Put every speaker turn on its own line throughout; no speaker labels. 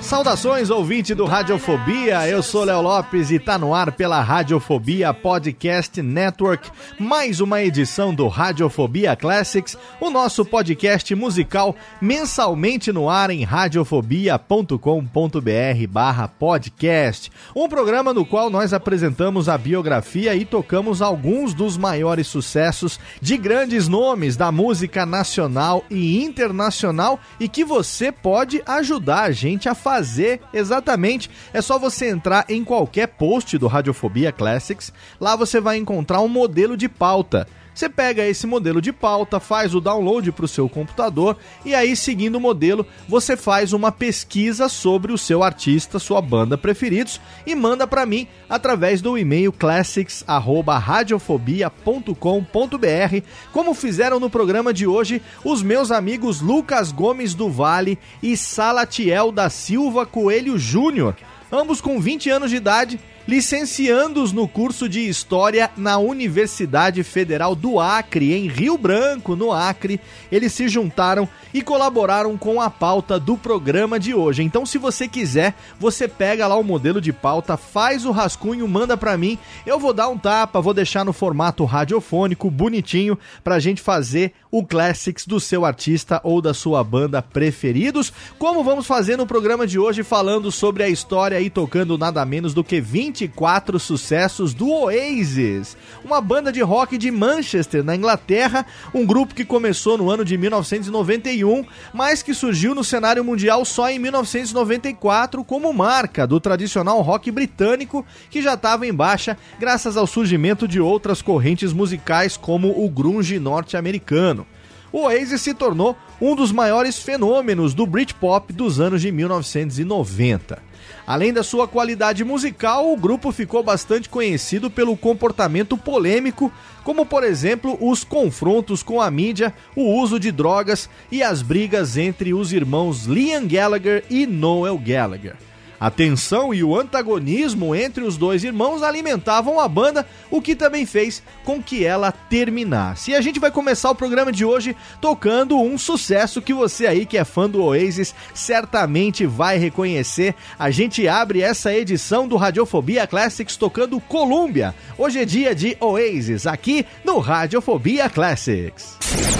Saudações, ouvinte do Radiofobia. Eu sou Léo Lopes e tá no ar pela Radiofobia Podcast Network. Mais uma edição do Radiofobia Classics, o nosso podcast musical mensalmente no ar em radiofobia.com.br/podcast. Um programa no qual nós apresentamos a biografia e tocamos alguns dos maiores sucessos de grandes nomes da música nacional nacional e internacional e que você pode ajudar a gente a fazer exatamente. É só você entrar em qualquer post do Radiofobia Classics, lá você vai encontrar um modelo de pauta. Você pega esse modelo de pauta, faz o download para o seu computador e aí, seguindo o modelo, você faz uma pesquisa sobre o seu artista, sua banda preferidos e manda para mim através do e-mail classics@radiofobia.com.br, como fizeram no programa de hoje os meus amigos Lucas Gomes do Vale e Salatiel da Silva Coelho Júnior, ambos com 20 anos de idade licenciandos no curso de História na Universidade Federal do Acre, em Rio Branco, no Acre. Eles se juntaram e colaboraram com a pauta do programa de hoje. Então, se você quiser, você pega lá o modelo de pauta, faz o rascunho, manda para mim. Eu vou dar um tapa, vou deixar no formato radiofônico, bonitinho, pra gente fazer o classics do seu artista ou da sua banda preferidos. Como vamos fazer no programa de hoje, falando sobre a história e tocando nada menos do que 20 24 sucessos do Oasis, uma banda de rock de Manchester, na Inglaterra, um grupo que começou no ano de 1991, mas que surgiu no cenário mundial só em 1994 como marca do tradicional rock britânico que já estava em baixa graças ao surgimento de outras correntes musicais como o grunge norte-americano. O Oasis se tornou um dos maiores fenômenos do Britpop dos anos de 1990. Além da sua qualidade musical, o grupo ficou bastante conhecido pelo comportamento polêmico, como por exemplo os confrontos com a mídia, o uso de drogas e as brigas entre os irmãos Liam Gallagher e Noel Gallagher. A tensão e o antagonismo entre os dois irmãos alimentavam a banda, o que também fez com que ela terminasse. E a gente vai começar o programa de hoje tocando um sucesso que você aí que é fã do Oasis certamente vai reconhecer. A gente abre essa edição do Radiofobia Classics tocando Columbia. Hoje é dia de Oasis aqui no Radiofobia Classics.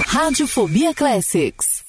Radiofobia Classics.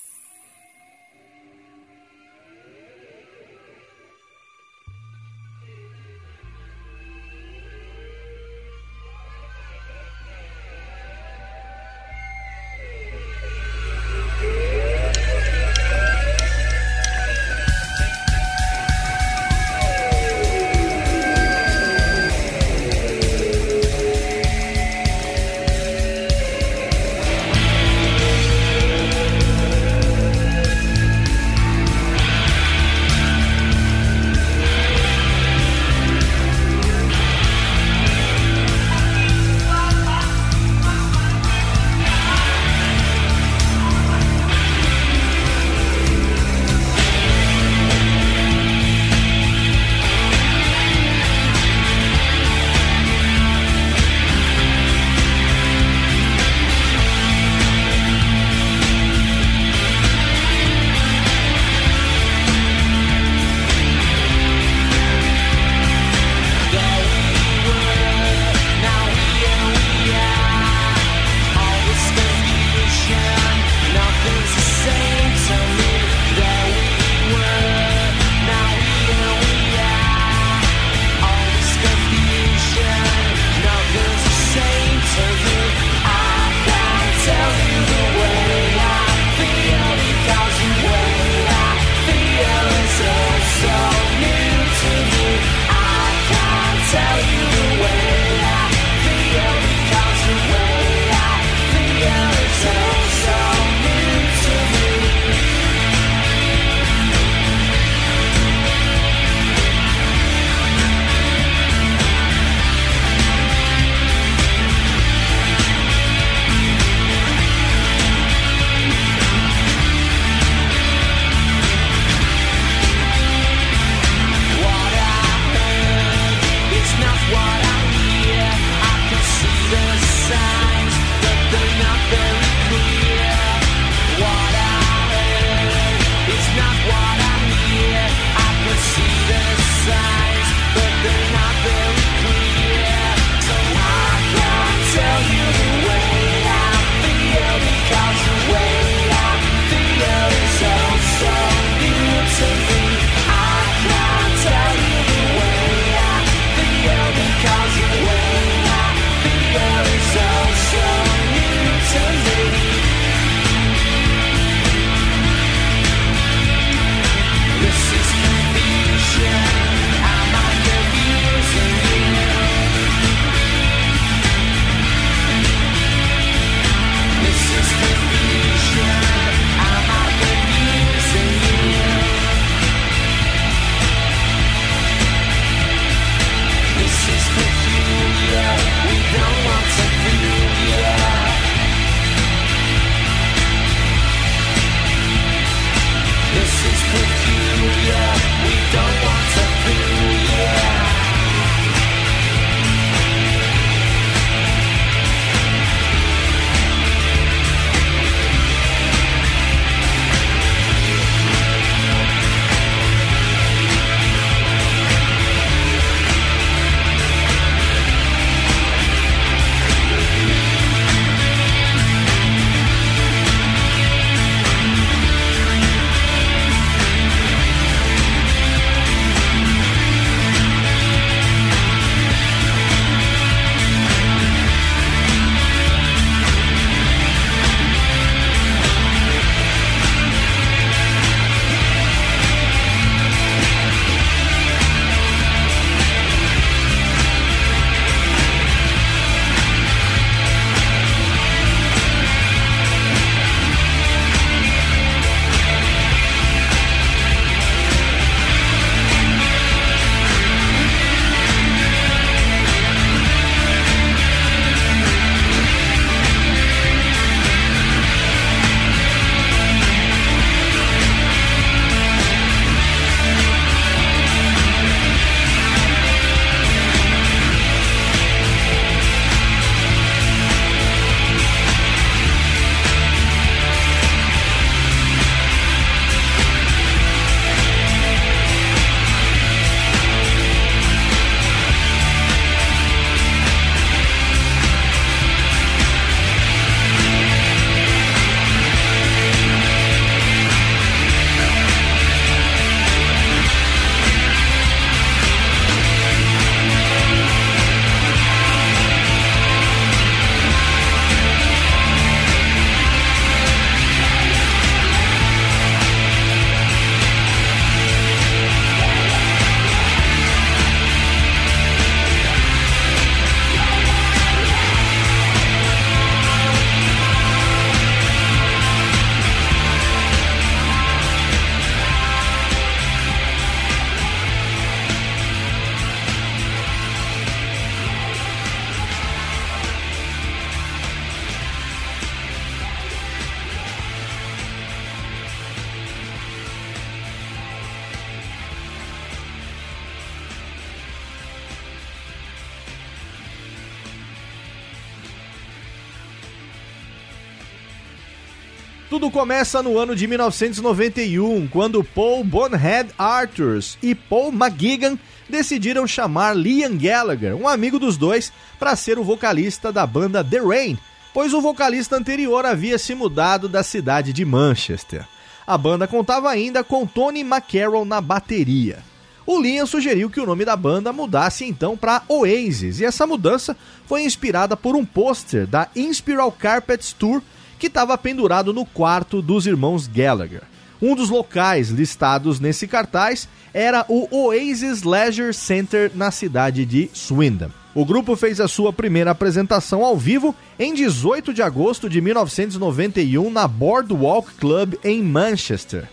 Começa no ano de 1991, quando Paul Bonhead Arthurs e Paul McGuigan decidiram chamar Liam Gallagher, um amigo dos dois, para ser o vocalista da banda The Rain, pois o vocalista anterior havia se mudado da cidade de Manchester. A banda contava ainda com Tony McCarroll na bateria. O Liam sugeriu que o nome da banda mudasse então para Oasis, e essa mudança foi inspirada por um pôster da Inspiral Carpets Tour que estava pendurado no quarto dos irmãos Gallagher. Um dos locais listados nesse cartaz era o Oasis Leisure Center na cidade de Swindon. O grupo fez a sua primeira apresentação ao vivo em 18 de agosto de 1991 na Boardwalk Club em Manchester.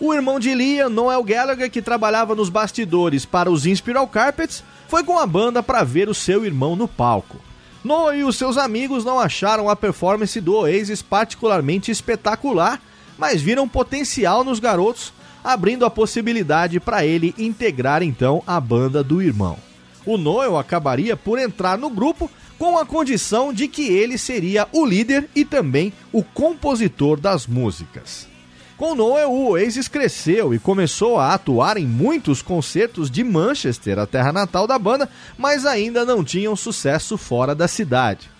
O irmão de Liam, Noel Gallagher, que trabalhava nos bastidores para os Inspiral Carpets, foi com a banda para ver o seu irmão no palco. Noah e os seus amigos não acharam a performance do Oasis particularmente espetacular, mas viram potencial nos garotos, abrindo a possibilidade para ele integrar então a banda do irmão. O Noel acabaria por entrar no grupo com a condição de que ele seria o líder e também o compositor das músicas. Com Noel, o Oasis cresceu e começou a atuar em muitos concertos de Manchester, a terra natal da banda, mas ainda não tinham sucesso fora da cidade.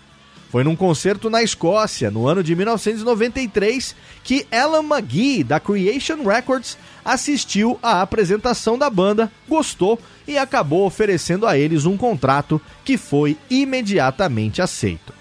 Foi num concerto na Escócia, no ano de 1993, que Alan McGee, da Creation Records, assistiu à apresentação da banda, gostou e acabou oferecendo a eles um contrato que foi imediatamente aceito.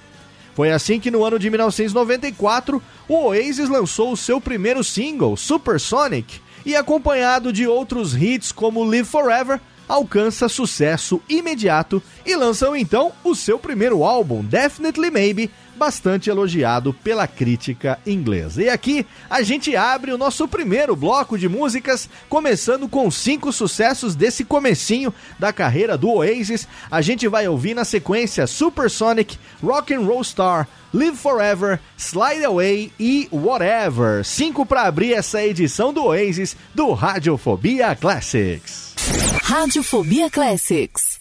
Foi assim que no ano de 1994 o Oasis lançou o seu primeiro single, Supersonic, e acompanhado de outros hits como Live Forever, alcança sucesso imediato e lançam então o seu primeiro álbum, Definitely Maybe, bastante elogiado pela crítica inglesa. E aqui a gente abre o nosso primeiro bloco de músicas, começando com cinco sucessos desse comecinho da carreira do Oasis. A gente vai ouvir na sequência Supersonic, Rock and Roll Star, Live Forever, Slide Away e Whatever. Cinco para abrir essa edição do Oasis do Radiofobia Classics.
Radiofobia Classics.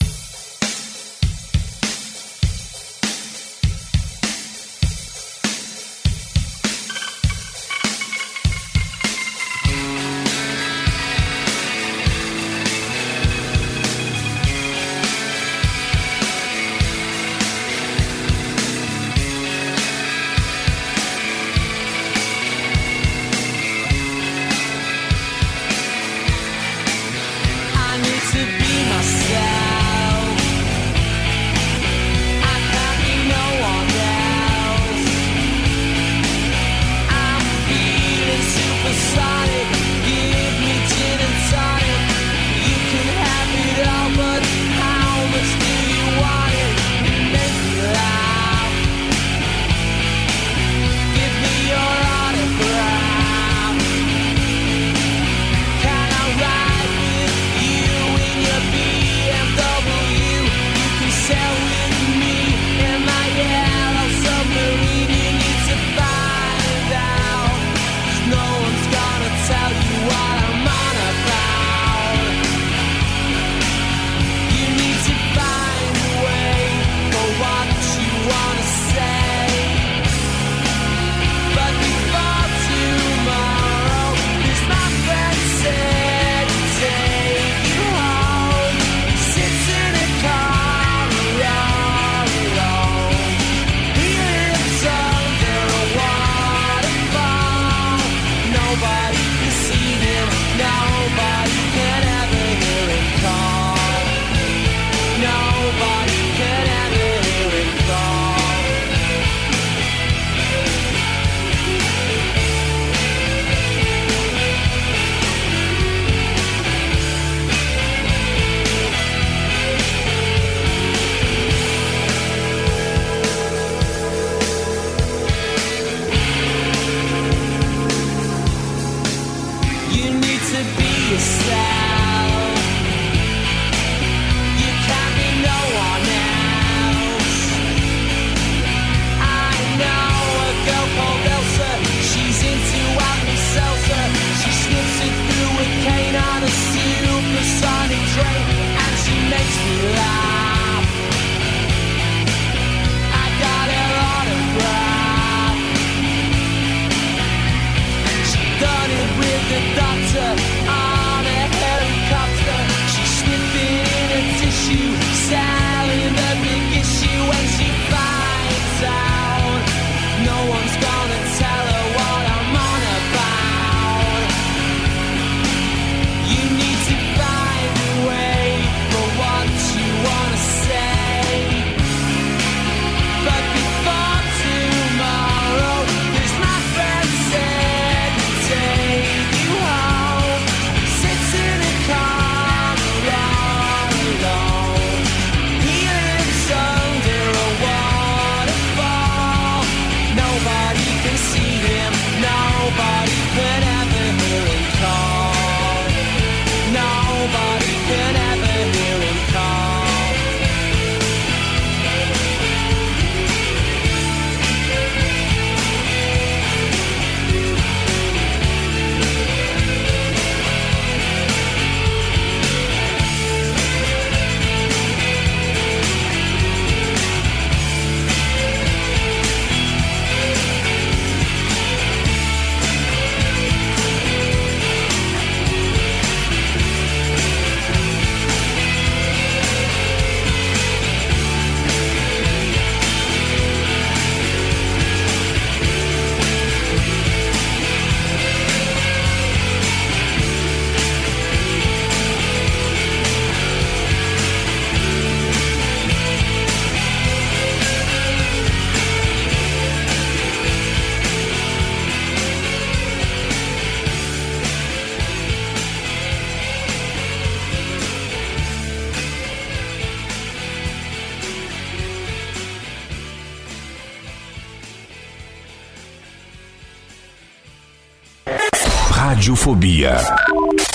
Radiofobia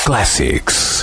Classics.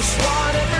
just wanna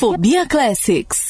Fobia Classics.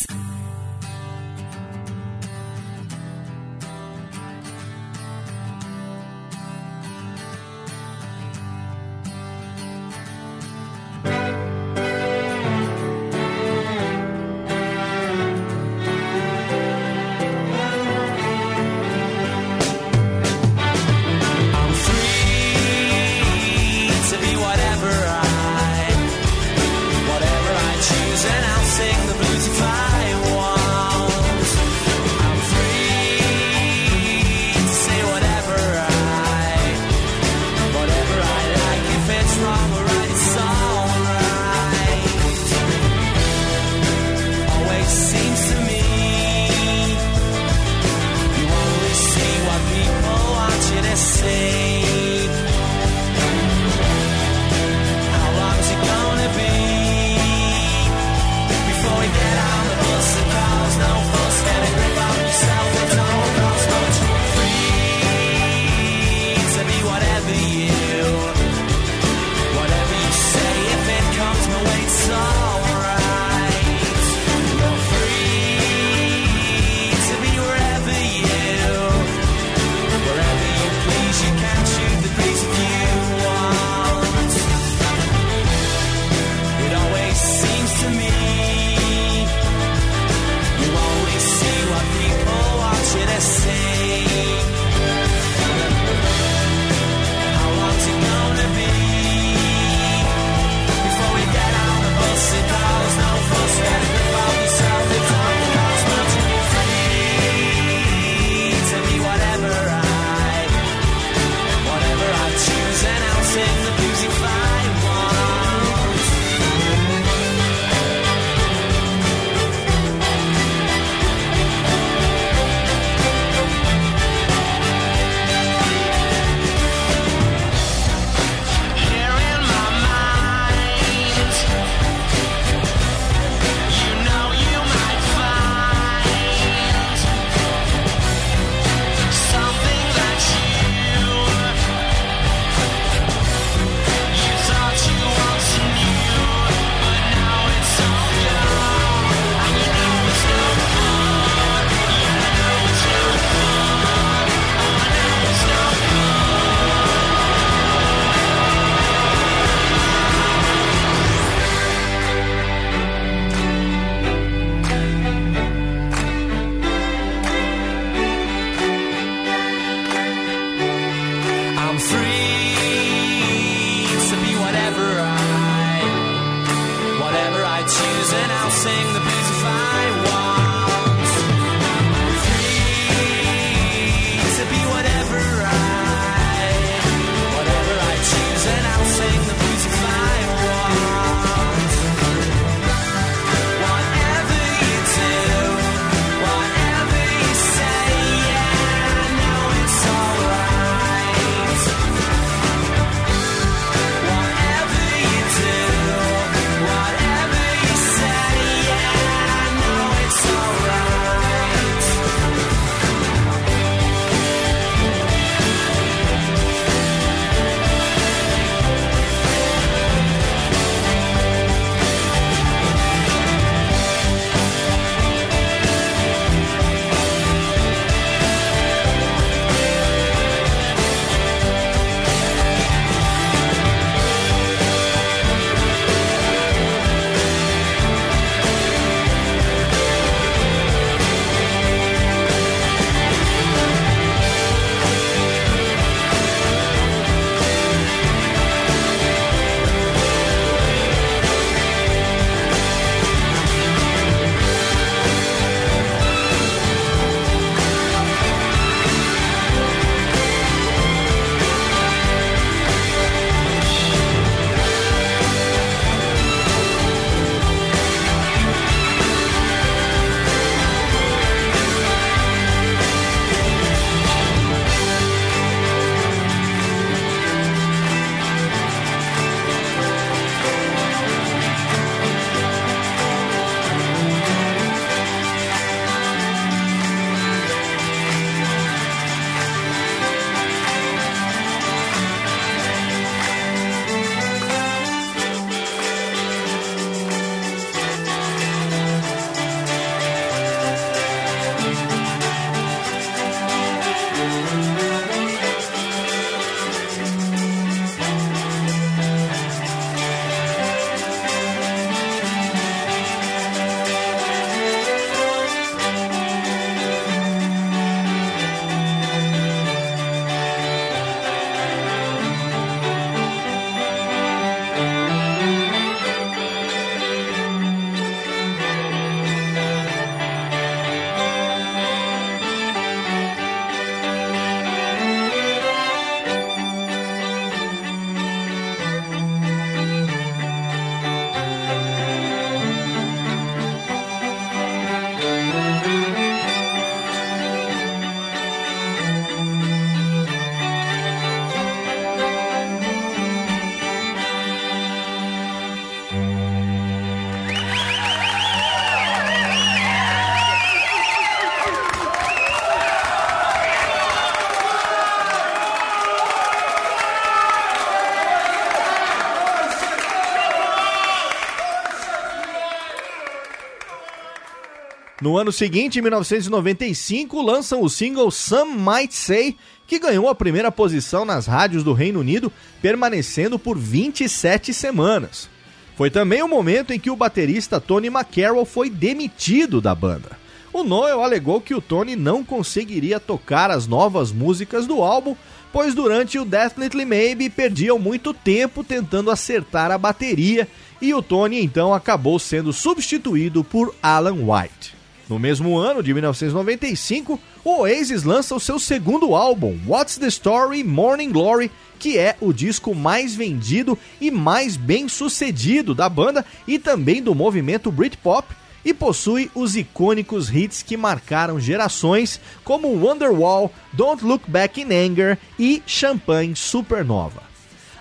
No
ano seguinte, em 1995, lançam o single Some Might Say, que ganhou a primeira posição nas rádios do Reino Unido, permanecendo por 27 semanas. Foi também o momento em que o baterista Tony McCarroll foi demitido da banda. O Noel alegou que o Tony não conseguiria tocar as novas músicas do álbum, pois durante o Definitely Maybe perdiam muito tempo tentando acertar a bateria e o Tony então acabou sendo substituído por Alan White. No mesmo ano de 1995, o Oasis lança o seu segundo álbum, What's the Story Morning Glory, que é o disco mais vendido e mais bem sucedido da banda e também do movimento Britpop, e possui os icônicos hits que marcaram gerações, como Wonderwall, Don't Look Back in Anger e Champagne Supernova.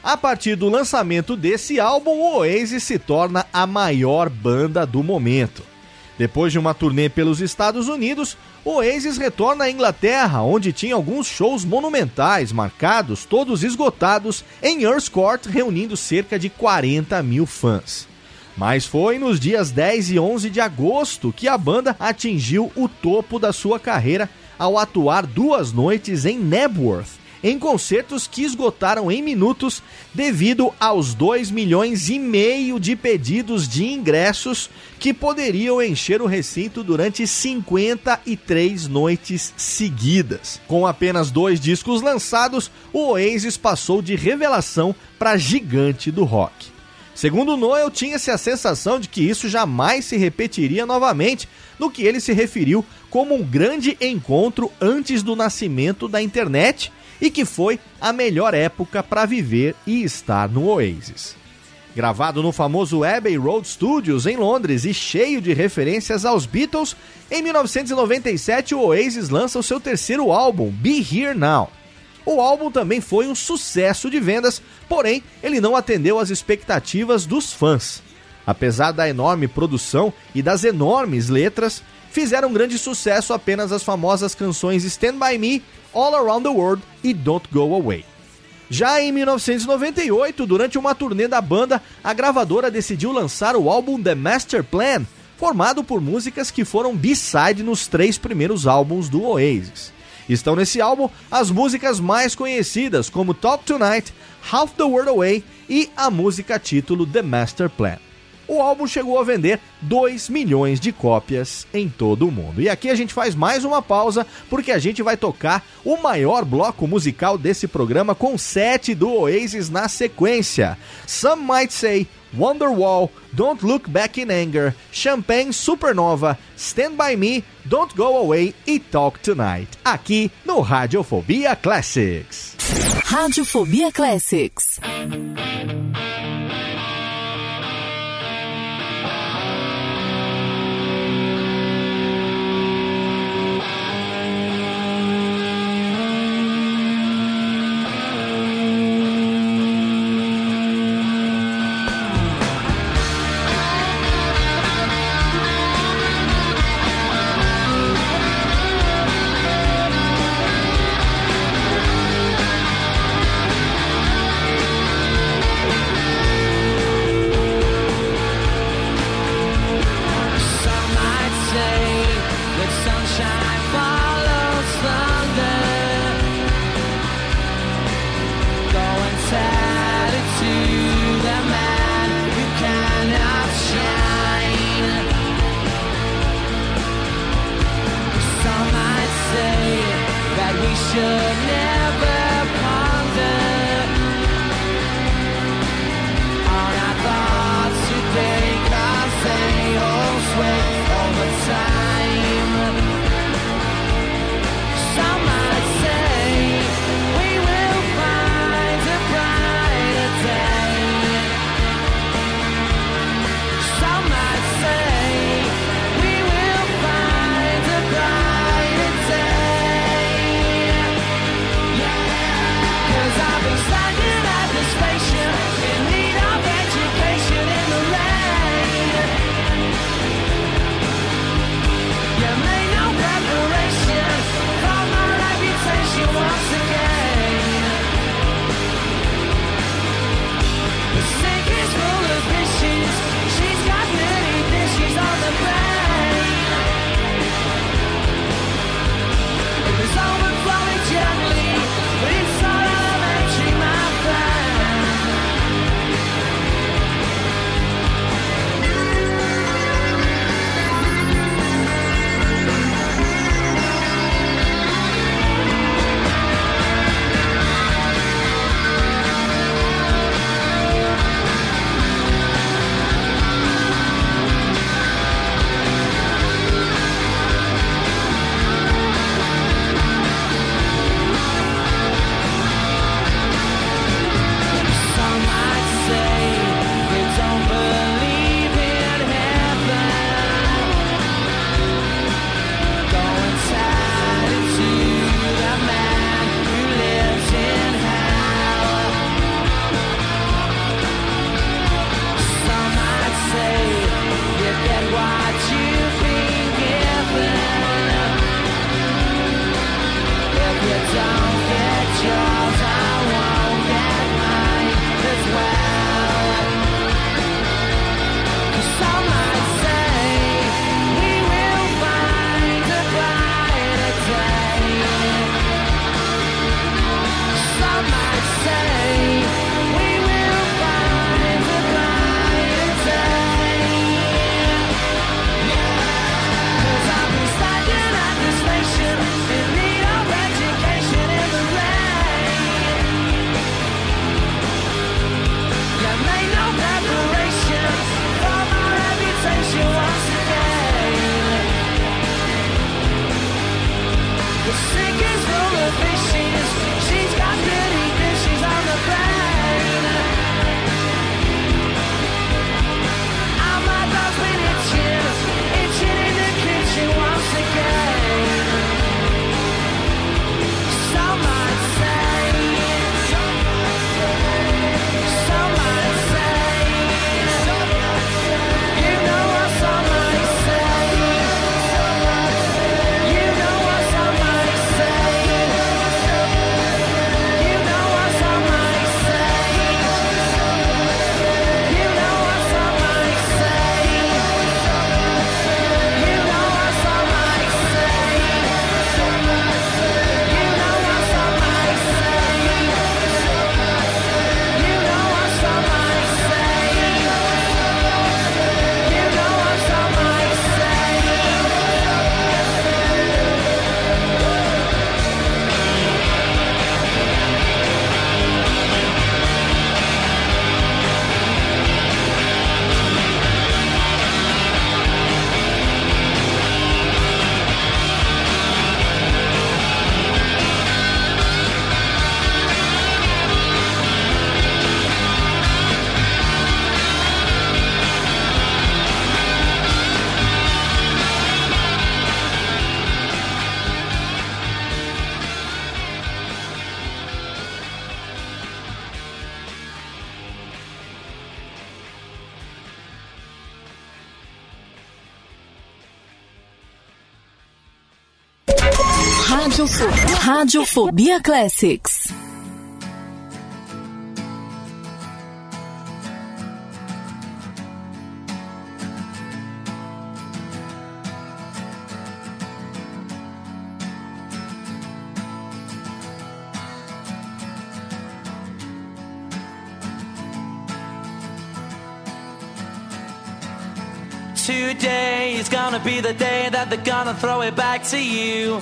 A partir do lançamento desse álbum, o Oasis se torna a maior banda do momento. Depois de uma turnê pelos Estados Unidos, Oasis retorna à Inglaterra, onde tinha alguns shows monumentais marcados, todos esgotados, em Earls Court, reunindo cerca de 40 mil fãs. Mas foi nos dias 10 e 11 de agosto que a banda atingiu o topo da sua carreira ao atuar duas noites em Nebworth, em concertos que esgotaram em minutos devido aos 2 milhões e meio de pedidos de ingressos que poderiam encher o recinto durante 53 noites seguidas. Com apenas dois discos lançados, o Oasis passou de revelação para gigante do rock. Segundo Noel, tinha-se a sensação de que isso jamais se repetiria novamente, no que ele se referiu como um grande encontro antes do nascimento da internet e que foi a melhor época para viver e estar no Oasis. Gravado no famoso Abbey Road Studios em Londres e cheio de referências aos Beatles, em 1997 o Oasis lança o seu terceiro álbum, Be Here Now. O álbum também foi um sucesso de vendas, porém ele não atendeu às expectativas dos fãs. Apesar da enorme produção e das enormes letras, fizeram grande sucesso apenas as famosas canções Stand By Me, All Around the World e Don't Go Away. Já em 1998, durante uma turnê da banda, a gravadora decidiu lançar o álbum The Master Plan, formado por músicas que foram B-side nos três primeiros álbuns do Oasis. Estão nesse álbum as músicas mais conhecidas, como Talk Tonight, Half the World Away e a música título The Master Plan. O álbum chegou a vender 2 milhões de cópias em todo o mundo. E aqui a gente faz mais uma pausa, porque a gente vai tocar o maior bloco musical desse programa com sete do Oasis na sequência. Some Might Say, Wonderwall, Don't Look Back in Anger, Champagne Supernova, Stand By Me, Don't Go Away e Talk Tonight, aqui no Radiofobia Classics.
Radiofobia Classics.
Rádio Radiofobia Classics.
Today is gonna be the day that they're gonna throw it back to you.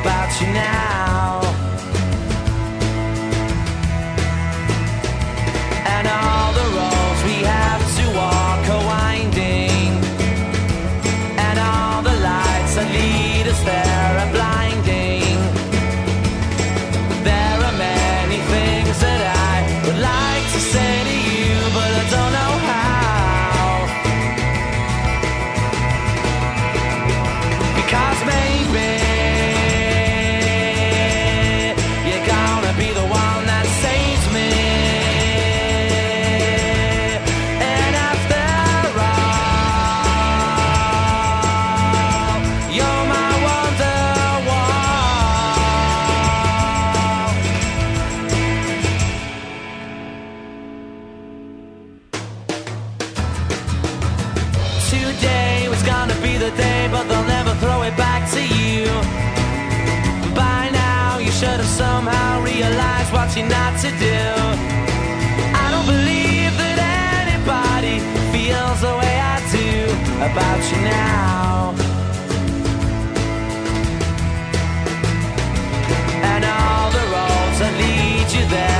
About you now. Should have somehow realized what you're not to do. I don't believe that anybody feels the way I do about you now. And all the roads that lead you there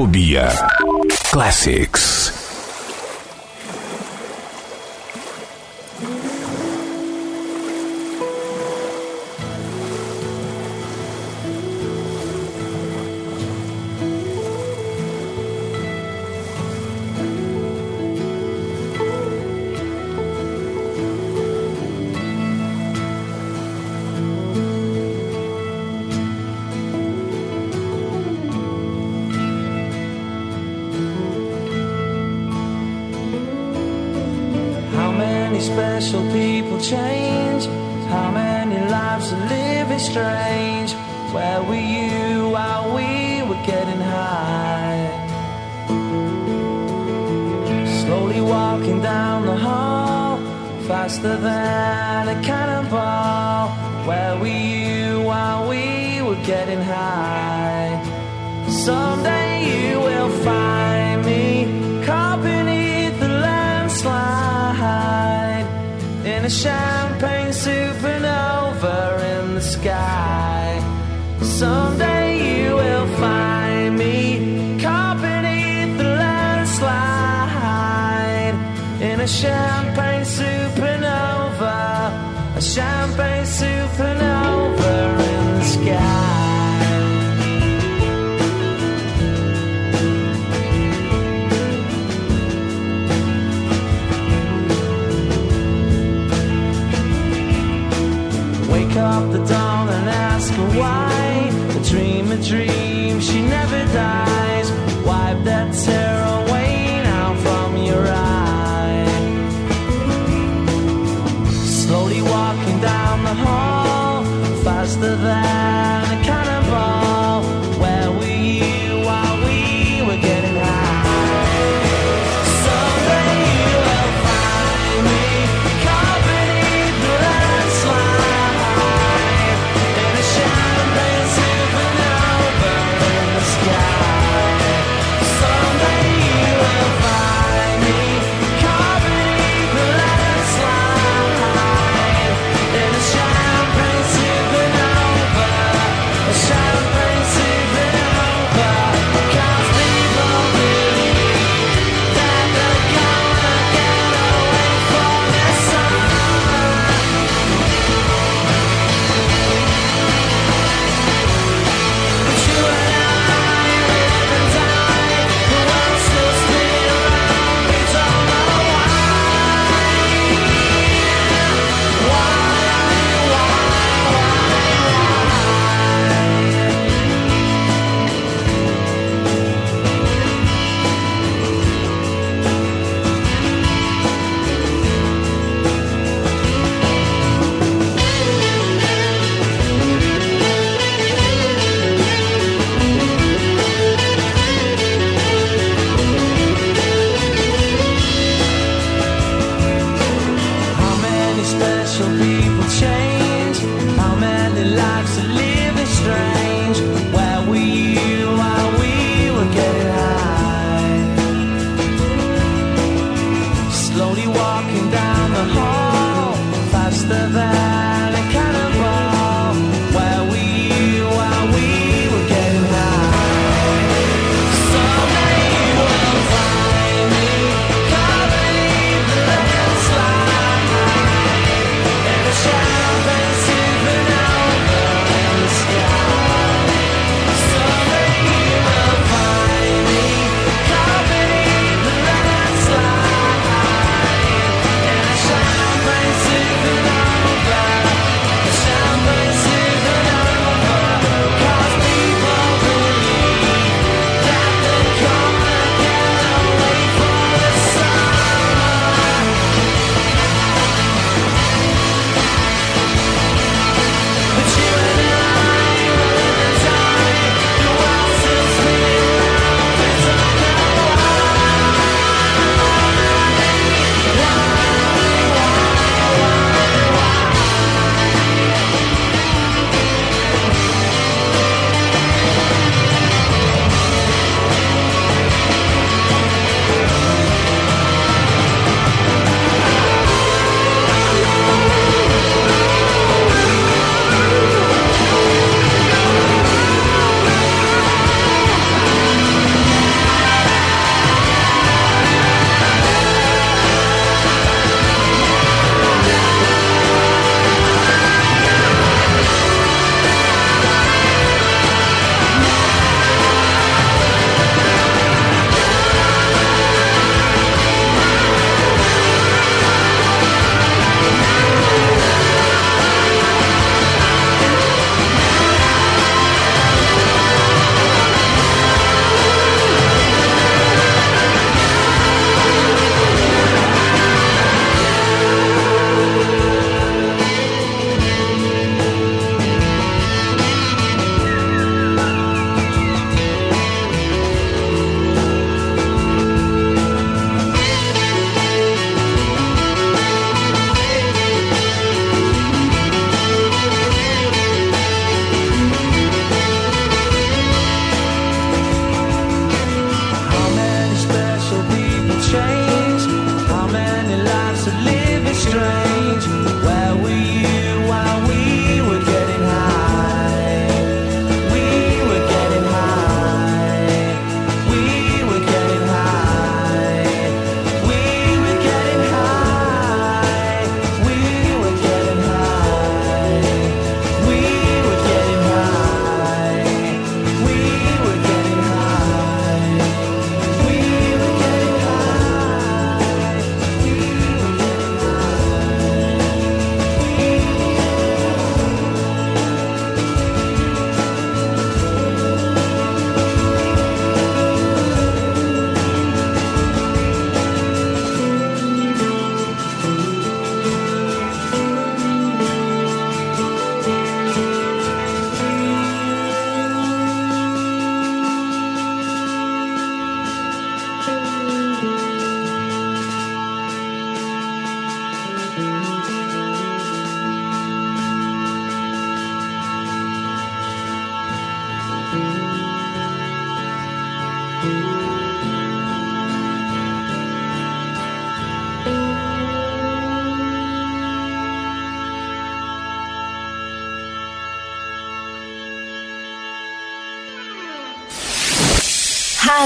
Radiofobia Classics.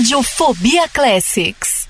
Radiofobia Classics.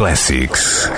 Classics.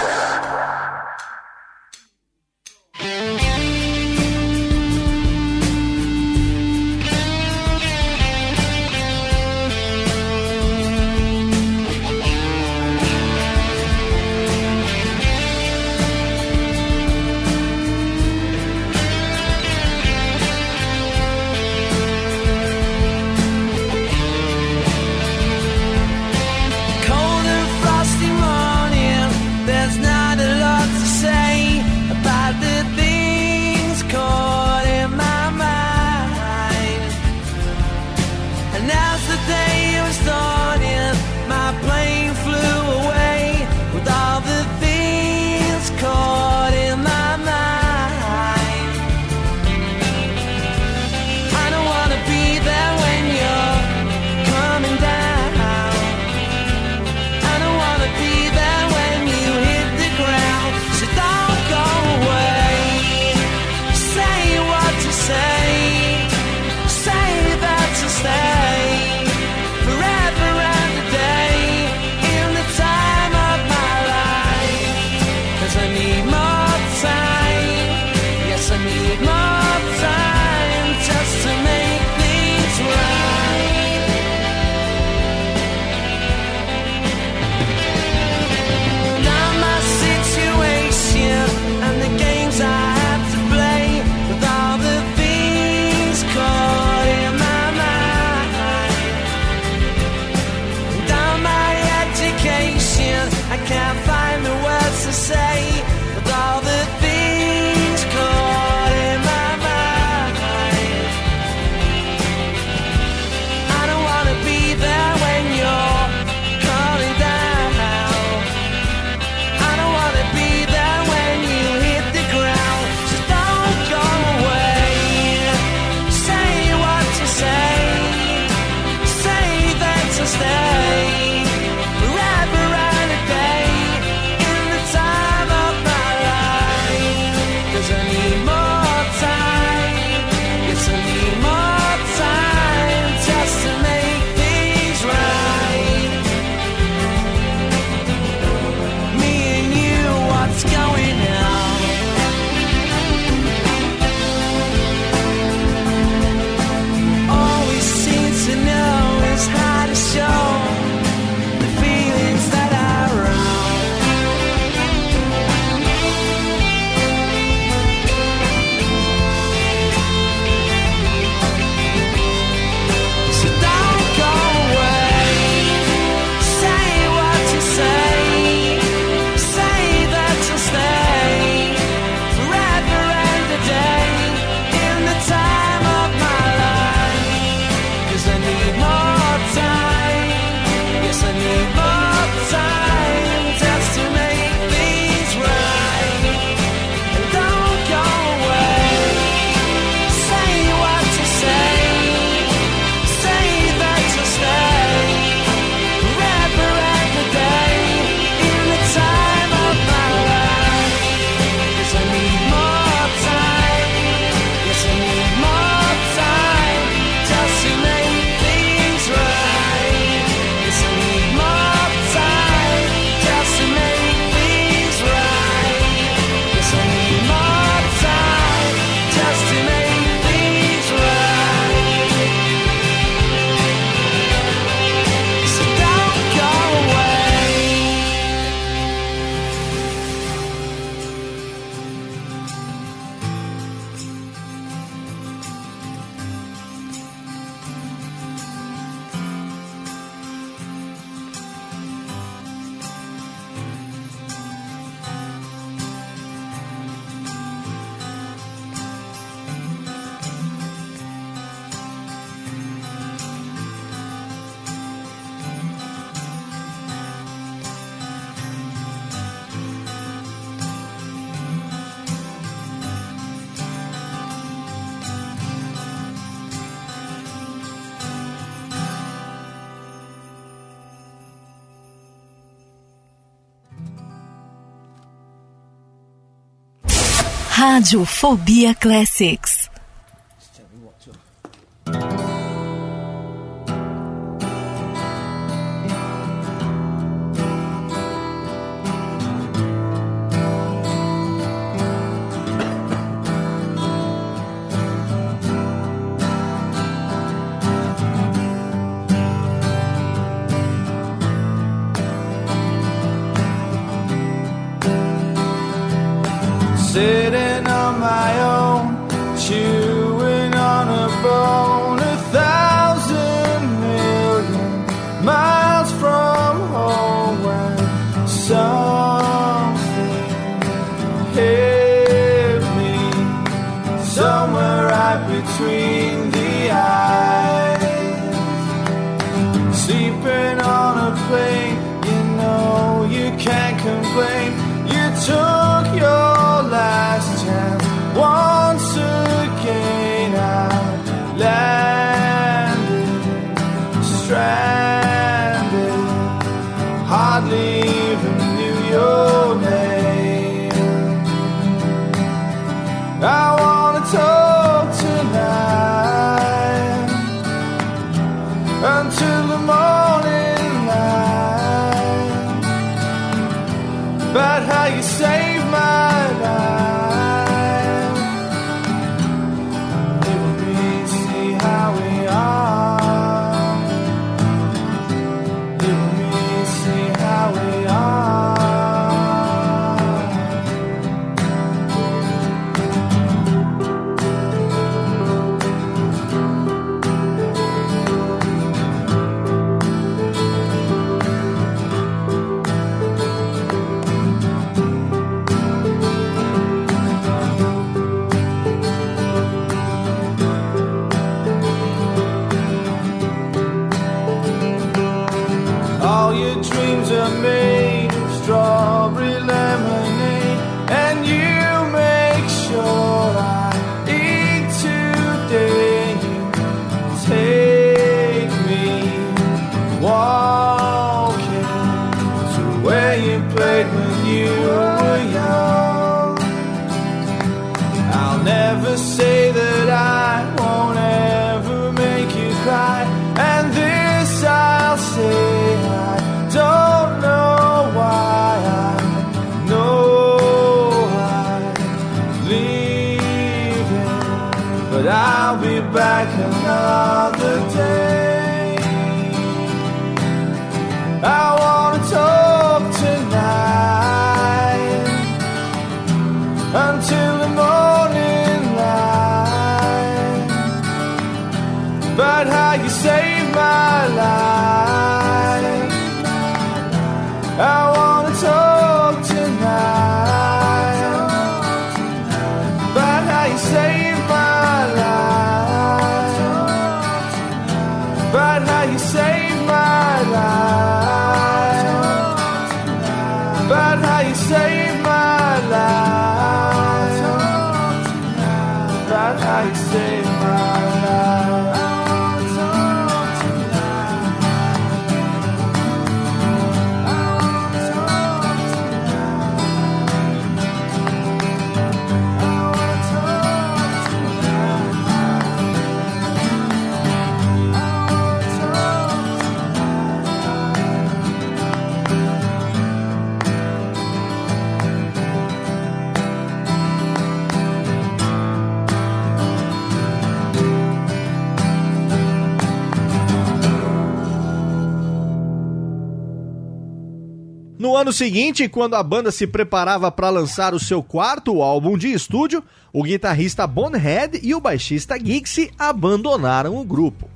Radiofobia Classics.
Ano seguinte, quando a banda se preparava para lançar o seu quarto álbum de estúdio, o guitarrista Bonhead e o baixista Gixie abandonaram o grupo.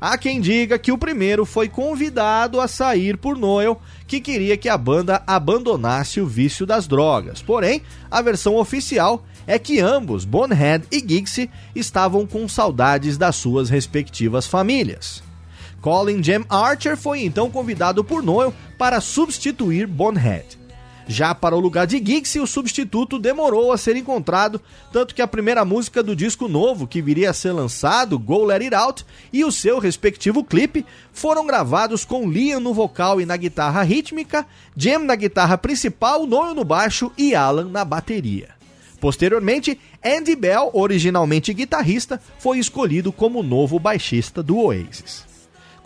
Há quem diga que o primeiro foi convidado a sair por Noel, que queria que a banda abandonasse o vício das drogas. Porém, a versão oficial é que ambos, Bonhead e Gixie, estavam com saudades das suas respectivas famílias. Colin Jam Archer foi então convidado por Noel para substituir Bonhead. Já para o lugar de Gixie, o substituto demorou a ser encontrado, tanto que a primeira música do disco novo que viria a ser lançado, Go Let It Out, e o seu respectivo clipe foram gravados com Liam no vocal e na guitarra rítmica, Jam na guitarra principal, Noel no baixo e Alan na bateria. Posteriormente, Andy Bell, originalmente guitarrista, foi escolhido como novo baixista do Oasis.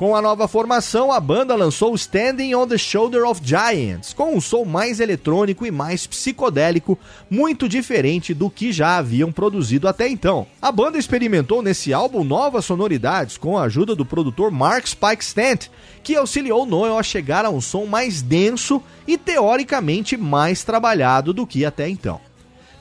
Com a nova formação, a banda lançou Standing on the Shoulder of Giants, com um som mais eletrônico e mais psicodélico, muito diferente do que já haviam produzido até então. A banda experimentou nesse álbum novas sonoridades com a ajuda do produtor Mark Spike Stant, que auxiliou Noel a chegar a um som mais denso e teoricamente mais trabalhado do que até então.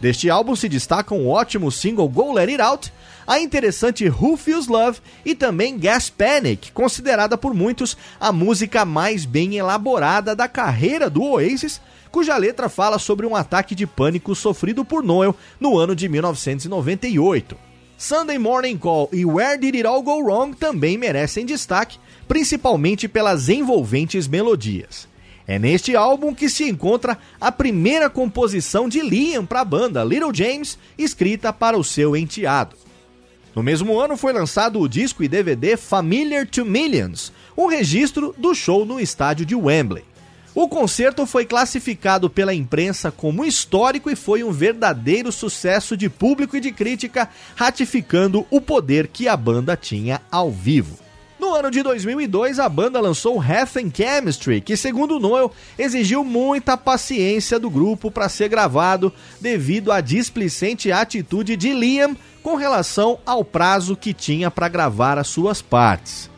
Deste álbum se destacam o ótimo single Go Let It Out, a interessante Who Feels Love e também Gas Panic, considerada por muitos a música mais bem elaborada da carreira do Oasis, cuja letra fala sobre um ataque de pânico sofrido por Noel no ano de 1998. Sunday Morning Call e Where Did It All Go Wrong também merecem destaque, principalmente pelas envolventes melodias. É neste álbum que se encontra a primeira composição de Liam para a banda Little James, escrita para o seu enteado. No mesmo ano foi lançado o disco e DVD Familiar to Millions, um registro do show no estádio de Wembley. O concerto foi classificado pela imprensa como histórico e foi um verdadeiro sucesso de público e de crítica, ratificando o poder que a banda tinha ao vivo. No ano de 2002, a banda lançou Health and Chemistry, que, segundo Noel, exigiu muita paciência do grupo para ser gravado devido à displicente atitude de Liam com relação ao prazo que tinha para gravar as suas partes.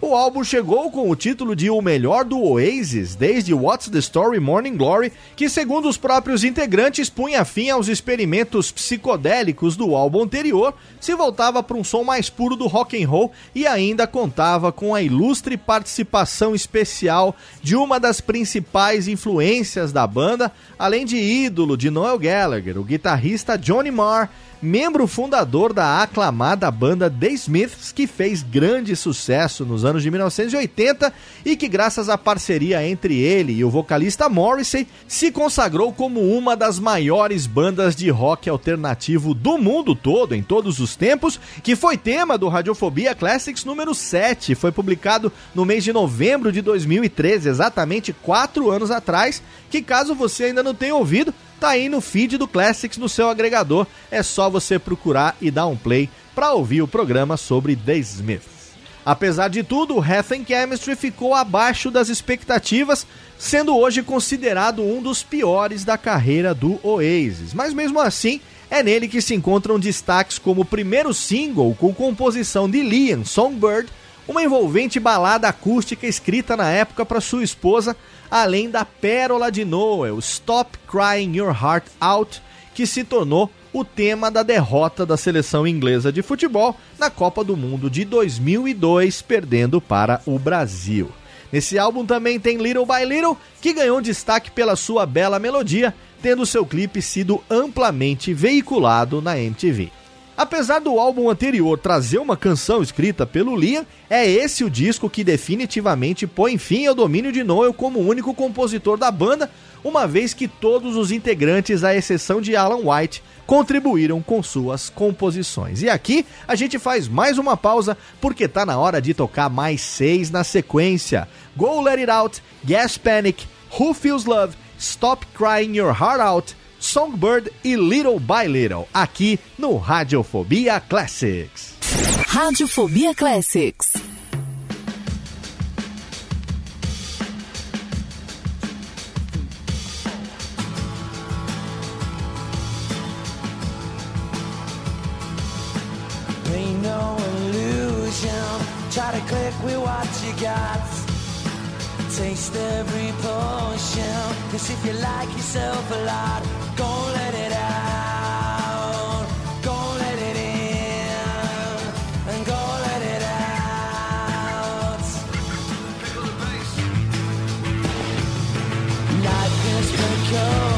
O álbum chegou com o título de o melhor do Oasis desde What's the Story Morning Glory, que, segundo os próprios integrantes, punha fim aos experimentos psicodélicos do álbum anterior, se voltava para um som mais puro do rock and roll e ainda contava com a ilustre participação especial de uma das principais influências da banda, além de ídolo de Noel Gallagher, o guitarrista Johnny Marr membro fundador da aclamada banda The Smiths, que fez grande sucesso nos anos de 1980 e que, graças à parceria entre ele e o vocalista Morrissey, se consagrou como uma das maiores bandas de rock alternativo do mundo todo, em todos os tempos, que foi tema do Radiofobia Classics número 7. Foi publicado no mês de novembro de 2013, exatamente quatro anos atrás, que caso você ainda não tenha ouvido, tá aí no feed do Classics no seu agregador. É só você procurar e dar um play para ouvir o programa sobre The Smiths. Apesar de tudo, o Health and Chemistry ficou abaixo das expectativas, sendo hoje considerado um dos piores da carreira do Oasis. Mas mesmo assim, é nele que se encontram destaques como o primeiro single com composição de Liam Songbird, uma envolvente balada acústica escrita na época para sua esposa, além da pérola de Noel, Stop Crying Your Heart Out, que se tornou o tema da derrota da seleção inglesa de futebol na Copa do Mundo de 2002, perdendo para o Brasil. Nesse álbum também tem Little by Little, que ganhou destaque pela sua bela melodia, tendo seu clipe sido amplamente veiculado na MTV. Apesar do álbum anterior trazer uma canção escrita pelo Liam, é esse o disco que definitivamente põe fim ao domínio de Noel como único compositor da banda, uma vez que todos os integrantes, à exceção de Alan White, contribuíram com suas composições. E aqui a gente faz mais uma pausa porque tá na hora de tocar mais seis na sequência. Go Let It Out, Gas Panic, Who Feels Love, Stop Crying Your Heart Out, Songbird e Little by Little, aqui no Radiofobia Classics.
Radiofobia Classics.
Ain't no illusion. Try to click with what you got. Taste every potion. Cause if you like yourself a lot, go let it out. Go let it in. And go let it out. Life is precocious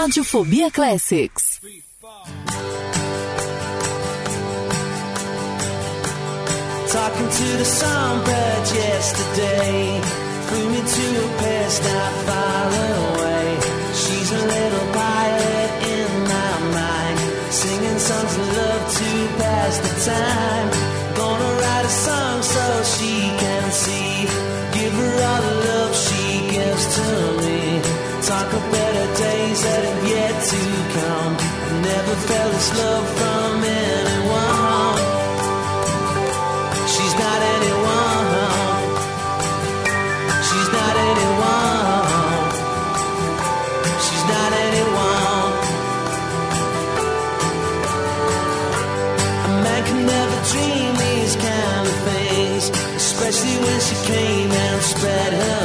Radiofobia Classics. Talking to the songbird yesterday, flew me to a not far away. She's a little violet in my mind, singing songs of love to pass the time. To come. I Never felt this love from anyone. She's not anyone. She's not anyone. She's not anyone. A man can never dream these kind of things, especially when she came and spread her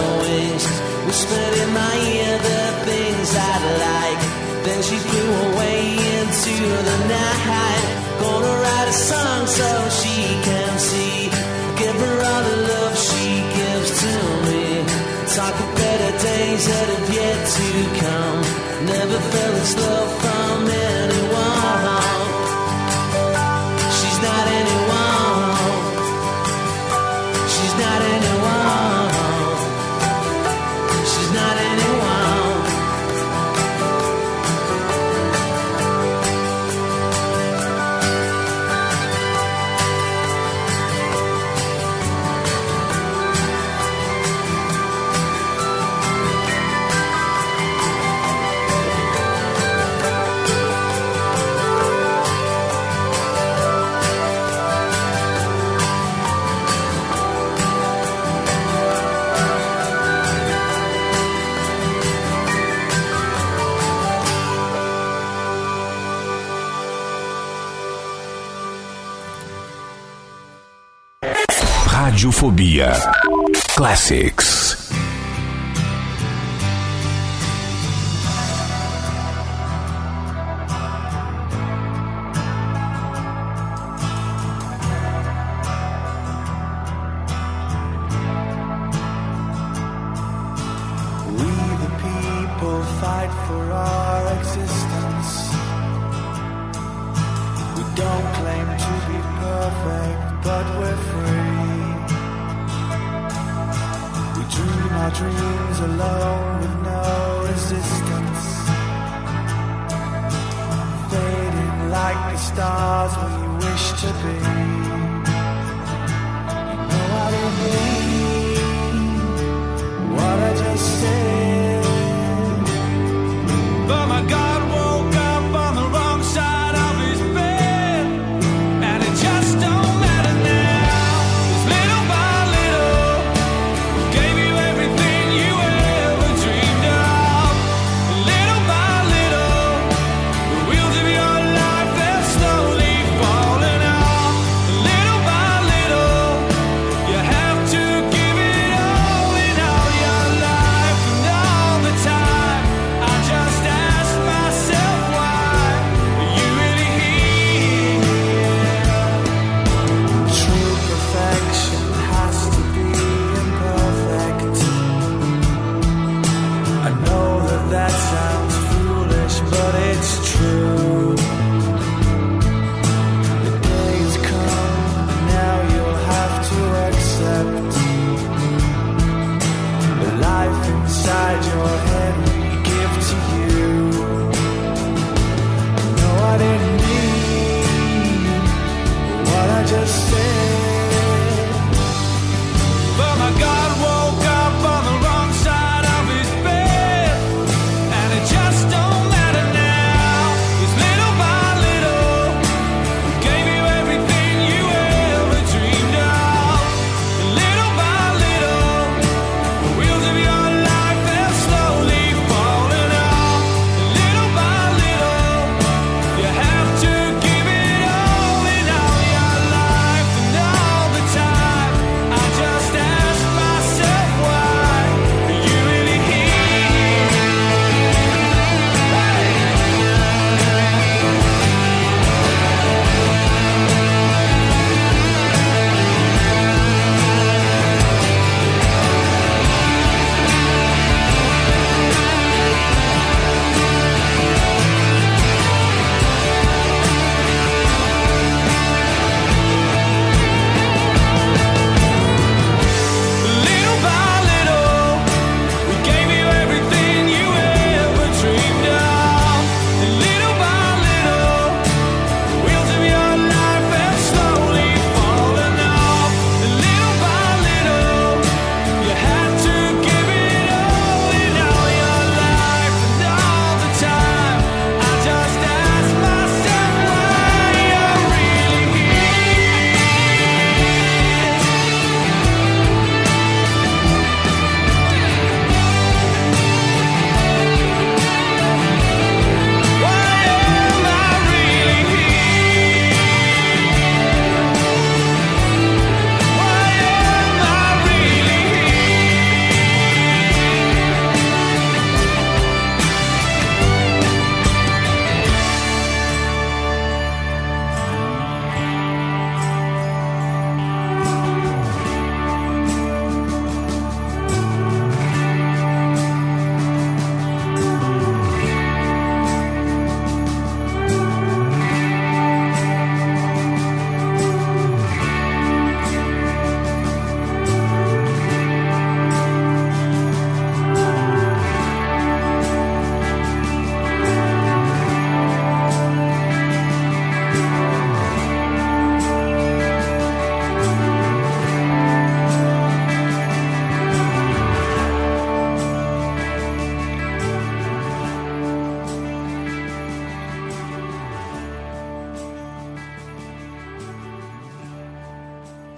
the night. Gonna write a song so she can see. Give her all the love she gives to me. Talk of better days that have yet to come. Never felt this love from anyone.
Classics.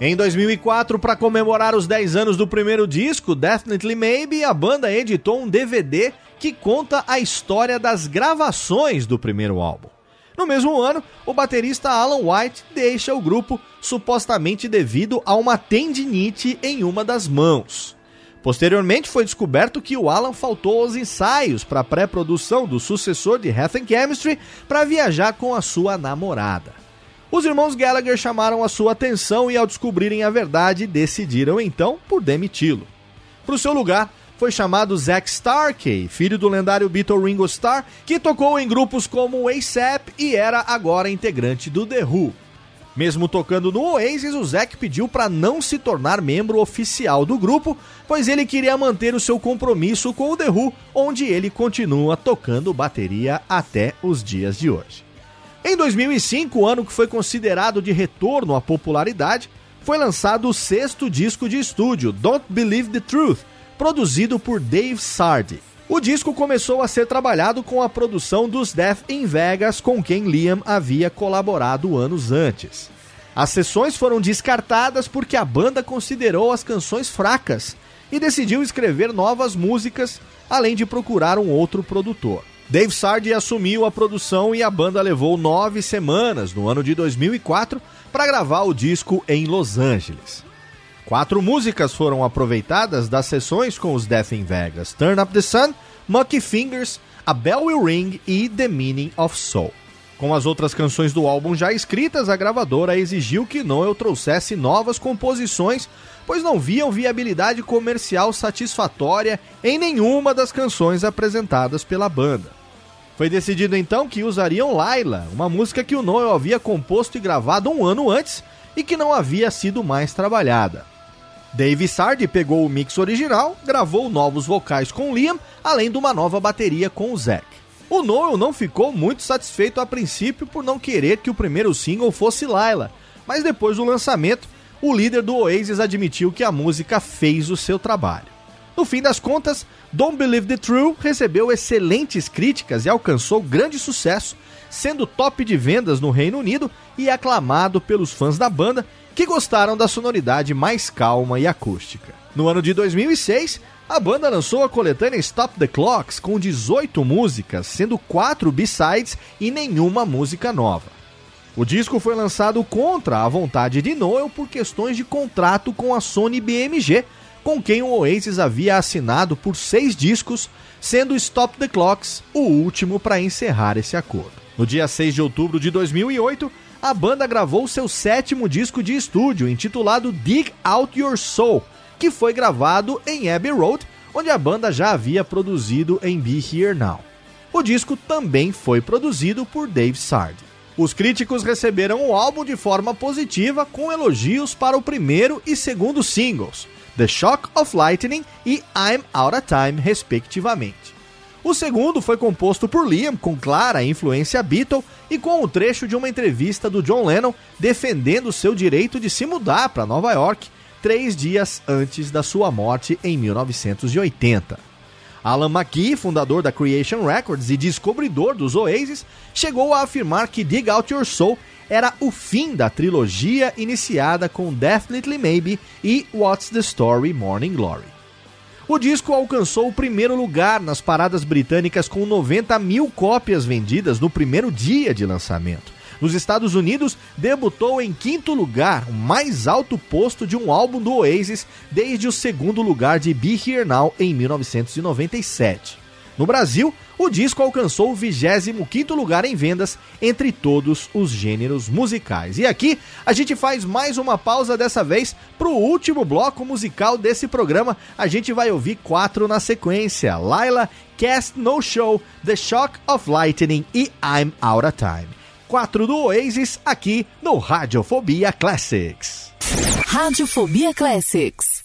Em 2004, para comemorar os 10 anos do primeiro disco, Definitely Maybe, a banda editou um DVD que conta a história das gravações do primeiro álbum. No mesmo ano, o baterista Alan White deixa o grupo supostamente devido a uma tendinite em uma das mãos. Posteriormente, foi descoberto que o Alan faltou aos ensaios para a pré-produção do sucessor de Heath Chemistry para viajar com a sua namorada. Os irmãos Gallagher chamaram a sua atenção e, ao descobrirem a verdade, decidiram então por demiti-lo. Para o seu lugar, foi chamado Zack Starkey, filho do lendário Beatle Ringo Starr, que tocou em grupos como o ASAP e era agora integrante do The Who. Mesmo tocando no Oasis, o Zack pediu para não se tornar membro oficial do grupo, pois ele queria manter o seu compromisso com o The Who, onde ele continua tocando bateria até os dias de hoje. Em 2005, o ano que foi considerado de retorno à popularidade, foi lançado o sexto disco de estúdio, Don't Believe the Truth, produzido por Dave Sardi. O disco começou a ser trabalhado com a produção dos Death in Vegas, com quem Liam havia colaborado anos antes. As sessões foram descartadas porque a banda considerou as canções fracas e decidiu escrever novas músicas, além de procurar um outro produtor. Dave Sardi assumiu a produção e a banda levou nove semanas, no ano de 2004, para gravar o disco em Los Angeles. Quatro músicas foram aproveitadas das sessões com os Death in Vegas: Turn Up the Sun, Mucky Fingers, A Bell Will Ring e The Meaning of Soul. Com as outras canções do álbum já escritas, a gravadora exigiu que Noel trouxesse novas composições, pois não viam viabilidade comercial satisfatória em nenhuma das canções apresentadas pela banda. Foi decidido então que usariam Laila, uma música que o Noel havia composto e gravado um ano antes e que não havia sido mais trabalhada. Dave Sardi pegou o mix original, gravou novos vocais com Liam, além de uma nova bateria com o Zack. O Noel não ficou muito satisfeito a princípio por não querer que o primeiro single fosse Laila, mas depois do lançamento, o líder do Oasis admitiu que a música fez o seu trabalho. No fim das contas, Don't Believe the True recebeu excelentes críticas e alcançou grande sucesso, sendo top de vendas no Reino Unido e aclamado pelos fãs da banda, que gostaram da sonoridade mais calma e acústica. No ano de 2006, a banda lançou a coletânea Stop the Clocks com 18 músicas, sendo 4 B-sides e nenhuma música nova. O disco foi lançado contra a vontade de Noel por questões de contrato com a Sony BMG, com quem o Oasis havia assinado por seis discos, sendo Stop the Clocks o último para encerrar esse acordo. No dia 6 de outubro de 2008, a banda gravou seu sétimo disco de estúdio, intitulado Dig Out Your Soul, que foi gravado em Abbey Road, onde a banda já havia produzido em Be Here Now. O disco também foi produzido por Dave Sardi. Os críticos receberam o álbum de forma positiva, com elogios para o primeiro e segundo singles, The Shock of Lightning e I'm Out of Time, respectivamente. O segundo foi composto por Liam, com clara influência Beatle, e com o trecho de uma entrevista do John Lennon defendendo seu direito de se mudar para Nova York três dias antes da sua morte em 1980. Alan McGee, fundador da Creation Records e descobridor dos Oasis, chegou a afirmar que Dig Out Your Soul era o fim da trilogia iniciada com Definitely Maybe e What's the Story Morning Glory. O disco alcançou o primeiro lugar nas paradas britânicas com 90 mil cópias vendidas no primeiro dia de lançamento. Nos Estados Unidos, debutou em quinto lugar, o mais alto posto de um álbum do Oasis desde o segundo lugar de Be Here Now em 1997. No Brasil, o disco alcançou o 25º lugar em vendas entre todos os gêneros musicais. E aqui a gente faz mais uma pausa dessa vez para o último bloco musical desse programa. A gente vai ouvir quatro na sequência: Laila, Cast No Show, The Shock of Lightning e I'm Out of Time. Quatro do Oasis aqui no Radiofobia Classics.
Radiofobia Classics.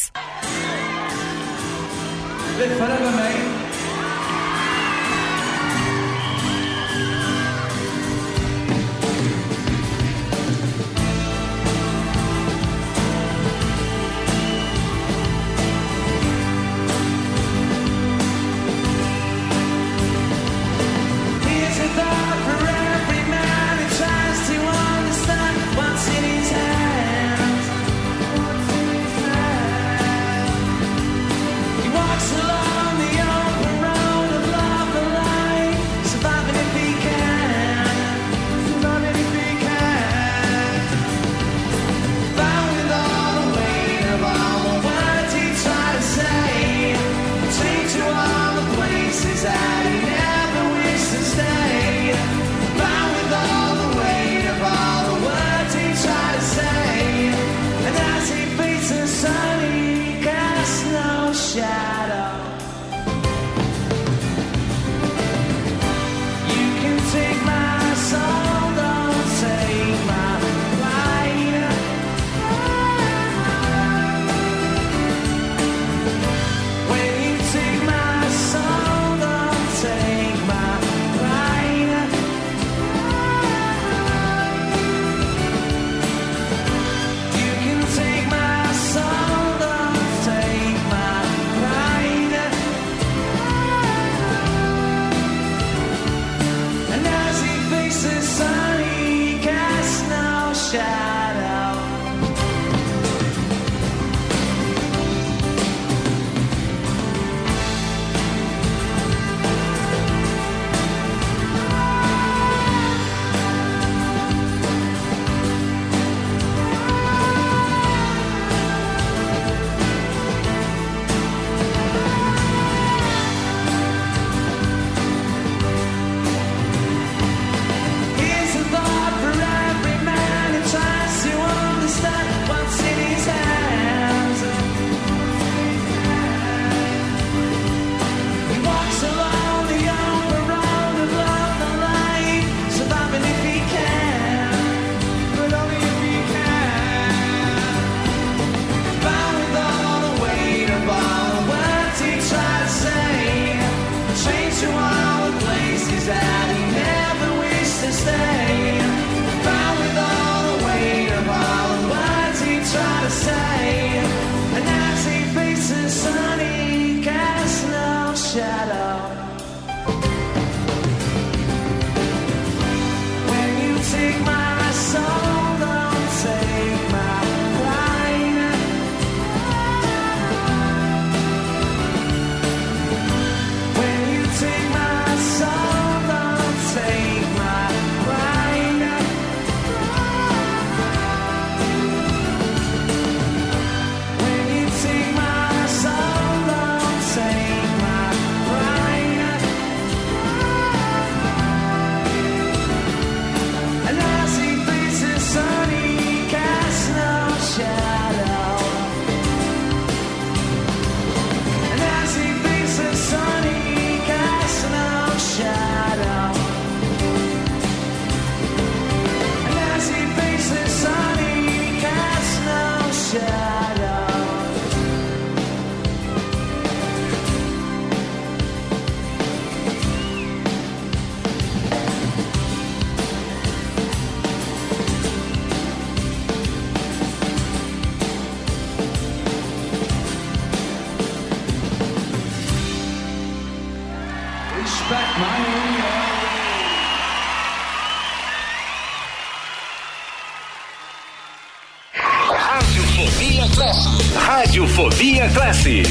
Radiofobia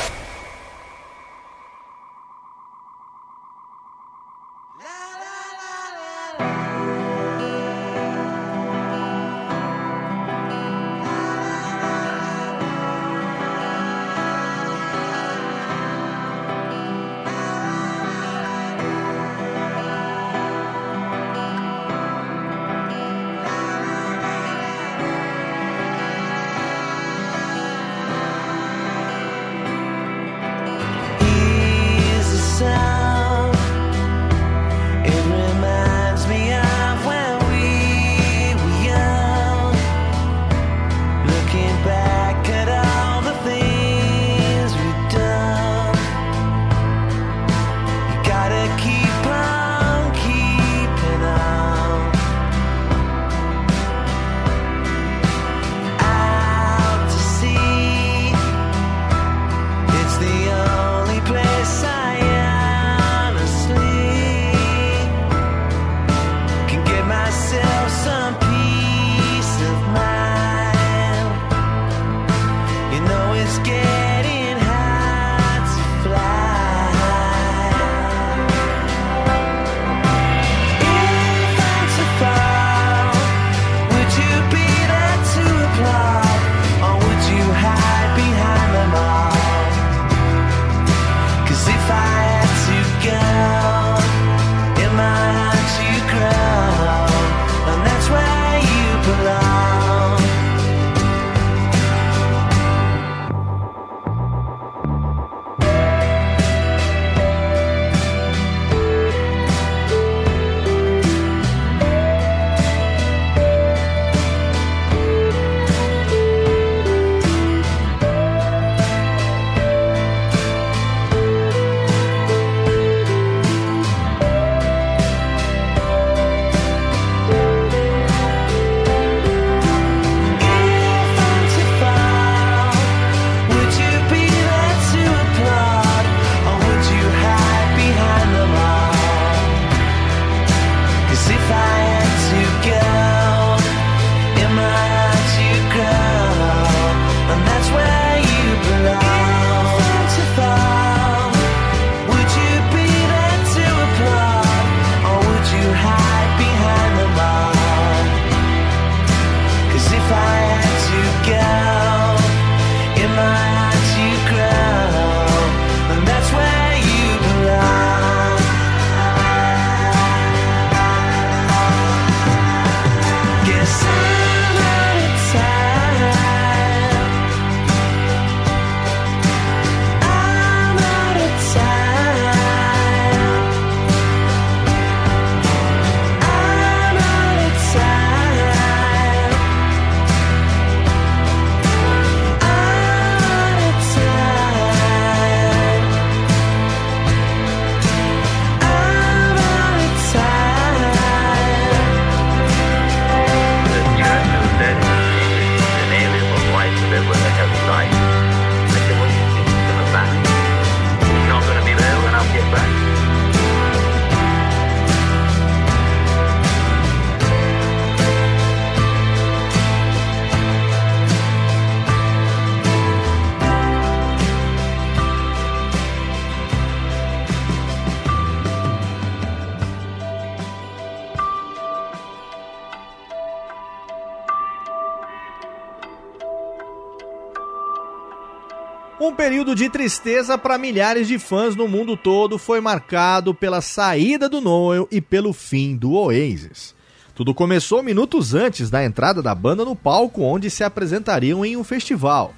Período de tristeza para milhares de fãs no mundo todo foi marcado pela saída do Noel e pelo fim do Oasis. Tudo começou minutos antes da entrada da banda no palco onde se apresentariam em um festival.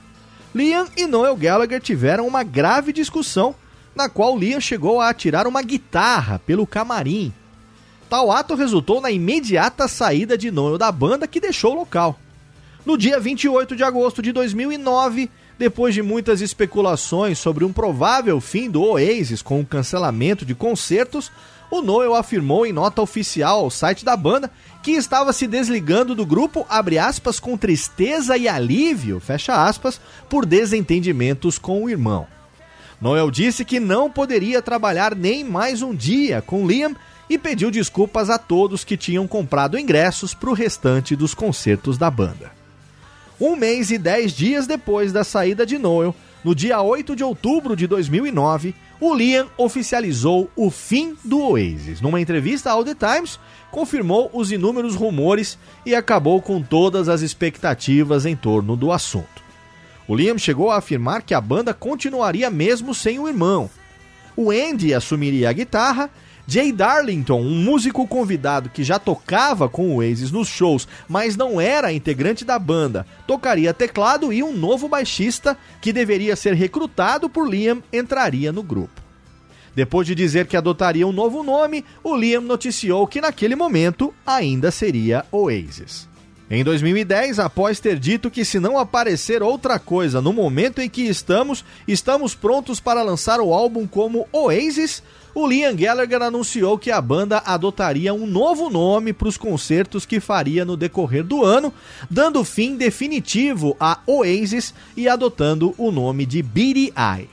Liam e Noel Gallagher tiveram uma grave discussão, na qual Liam chegou a atirar uma guitarra pelo camarim. Tal ato resultou na imediata saída de Noel da banda que deixou o local. No dia 28 de agosto de 2009, depois de muitas especulações sobre um provável fim do Oasis com o cancelamento de concertos, o Noel afirmou em nota oficial ao site da banda que estava se desligando do grupo, aspas, com tristeza e alívio, aspas, por desentendimentos com o irmão. Noel disse que não poderia trabalhar nem mais um dia com Liam e pediu desculpas a todos que tinham comprado ingressos para o restante dos concertos da banda. Um mês e dez dias depois da saída de Noel, no dia 8 de outubro de 2009, o Liam oficializou o fim do Oasis. Numa entrevista ao The Times, confirmou os inúmeros rumores e acabou com todas as expectativas em torno do assunto. O Liam chegou a afirmar que a banda continuaria mesmo sem o irmão. O Andy assumiria a guitarra, Jay Darlington, um músico convidado que já tocava com o Oasis nos shows, mas não era integrante da banda, tocaria teclado e um novo baixista que deveria ser recrutado por Liam entraria no grupo. Depois de dizer que adotaria um novo nome, o Liam noticiou que naquele momento ainda seria Oasis. Em 2010, após ter dito que se não aparecer outra coisa no momento em que estamos, estamos prontos para lançar o álbum como Oasis, o Liam Gallagher anunciou que a banda adotaria um novo nome para os concertos que faria no decorrer do ano, dando fim definitivo a Oasis e adotando o nome de Beady Eye.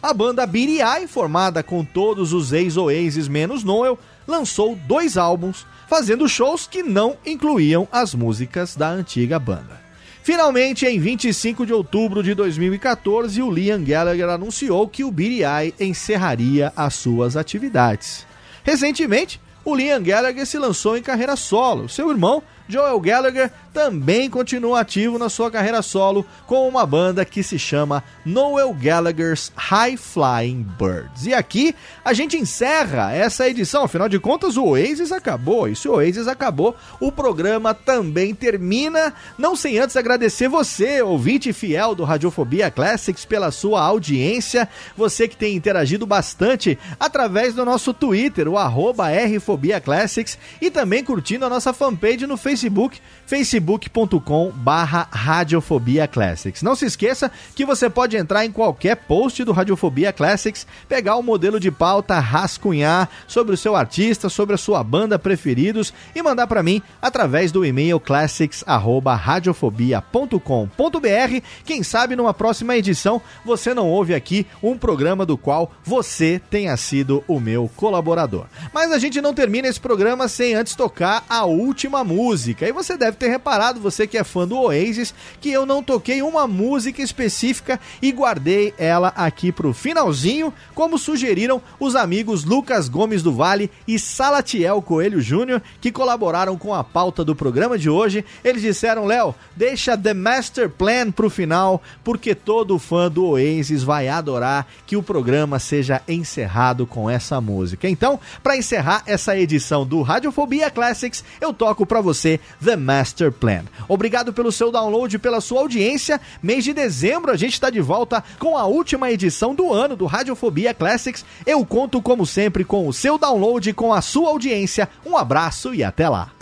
A banda Beady Eye, formada com todos os ex-Oasis menos Noel, lançou dois álbuns, fazendo shows que não incluíam as músicas da antiga banda. Finalmente, em 25 de outubro de 2014, o Liam Gallagher anunciou que o Eye encerraria as suas atividades. Recentemente, o Liam Gallagher se lançou em carreira solo. Seu irmão, Joel Gallagher, também continua ativo na sua carreira solo com uma banda que se chama Noel Gallagher's High Flying Birds. E aqui a gente encerra essa edição, afinal de contas o Oasis acabou, e se o Oasis acabou, o programa também termina, não sem antes agradecer você, ouvinte fiel do Radiofobia Classics, pela sua audiência, você que tem interagido bastante através do nosso Twitter, o arroba Rfobia Classics, e também curtindo a nossa fanpage no Facebook, Facebook facebook.com barra Radiofobia Classics. Não se esqueça que você pode entrar em qualquer post do Radiofobia Classics, pegar o modelo de pauta, rascunhar sobre o seu artista, sobre a sua banda preferidos e mandar para mim através do e-mail classics@radiofobia.com.br. Quem sabe numa próxima edição você não ouve aqui um programa do qual você tenha sido o meu colaborador. Mas a gente não termina esse programa sem antes tocar a última música. E você deve ter reparado, você que é fã do Oasis, que eu não toquei uma música específica e guardei ela aqui pro finalzinho, como sugeriram os amigos Lucas Gomes do Vale e Salatiel Coelho Júnior, que colaboraram com a pauta do programa de hoje. Eles disseram, Léo, deixa The Master Plan pro final, porque todo fã do Oasis vai adorar que o programa seja encerrado com essa música. Então, para encerrar essa edição do Radiofobia Classics, eu toco para você The Master Plan. Obrigado pelo seu download, pela sua audiência. Mês de dezembro a gente está de volta com a última edição do ano do Radiofobia Classics. Eu conto como sempre com o seu download, com a sua audiência. Um abraço e até lá.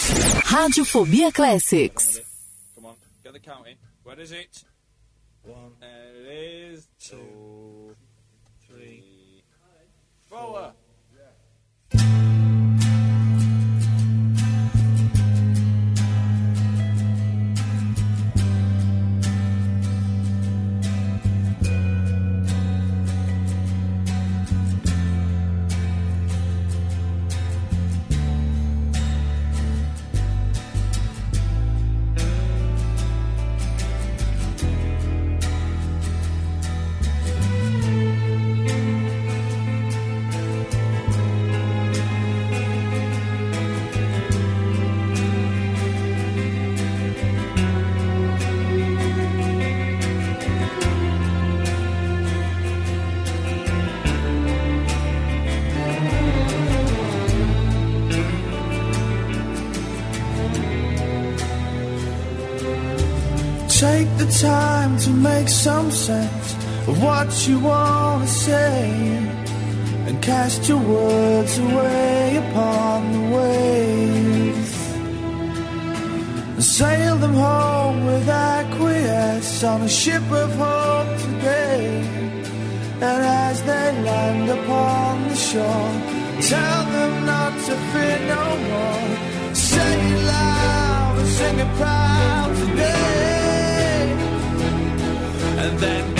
Radiofobia Classics.
Come on, get the count in. Where is it? One. There it is. Two. Three. Four.
Take time to make some sense of what you want to say and cast your words away upon the waves. And sail them home with acquiesce on a ship of hope today. And as they land upon the shore, tell them not to fear no more. Say it loud and sing it proud today. And then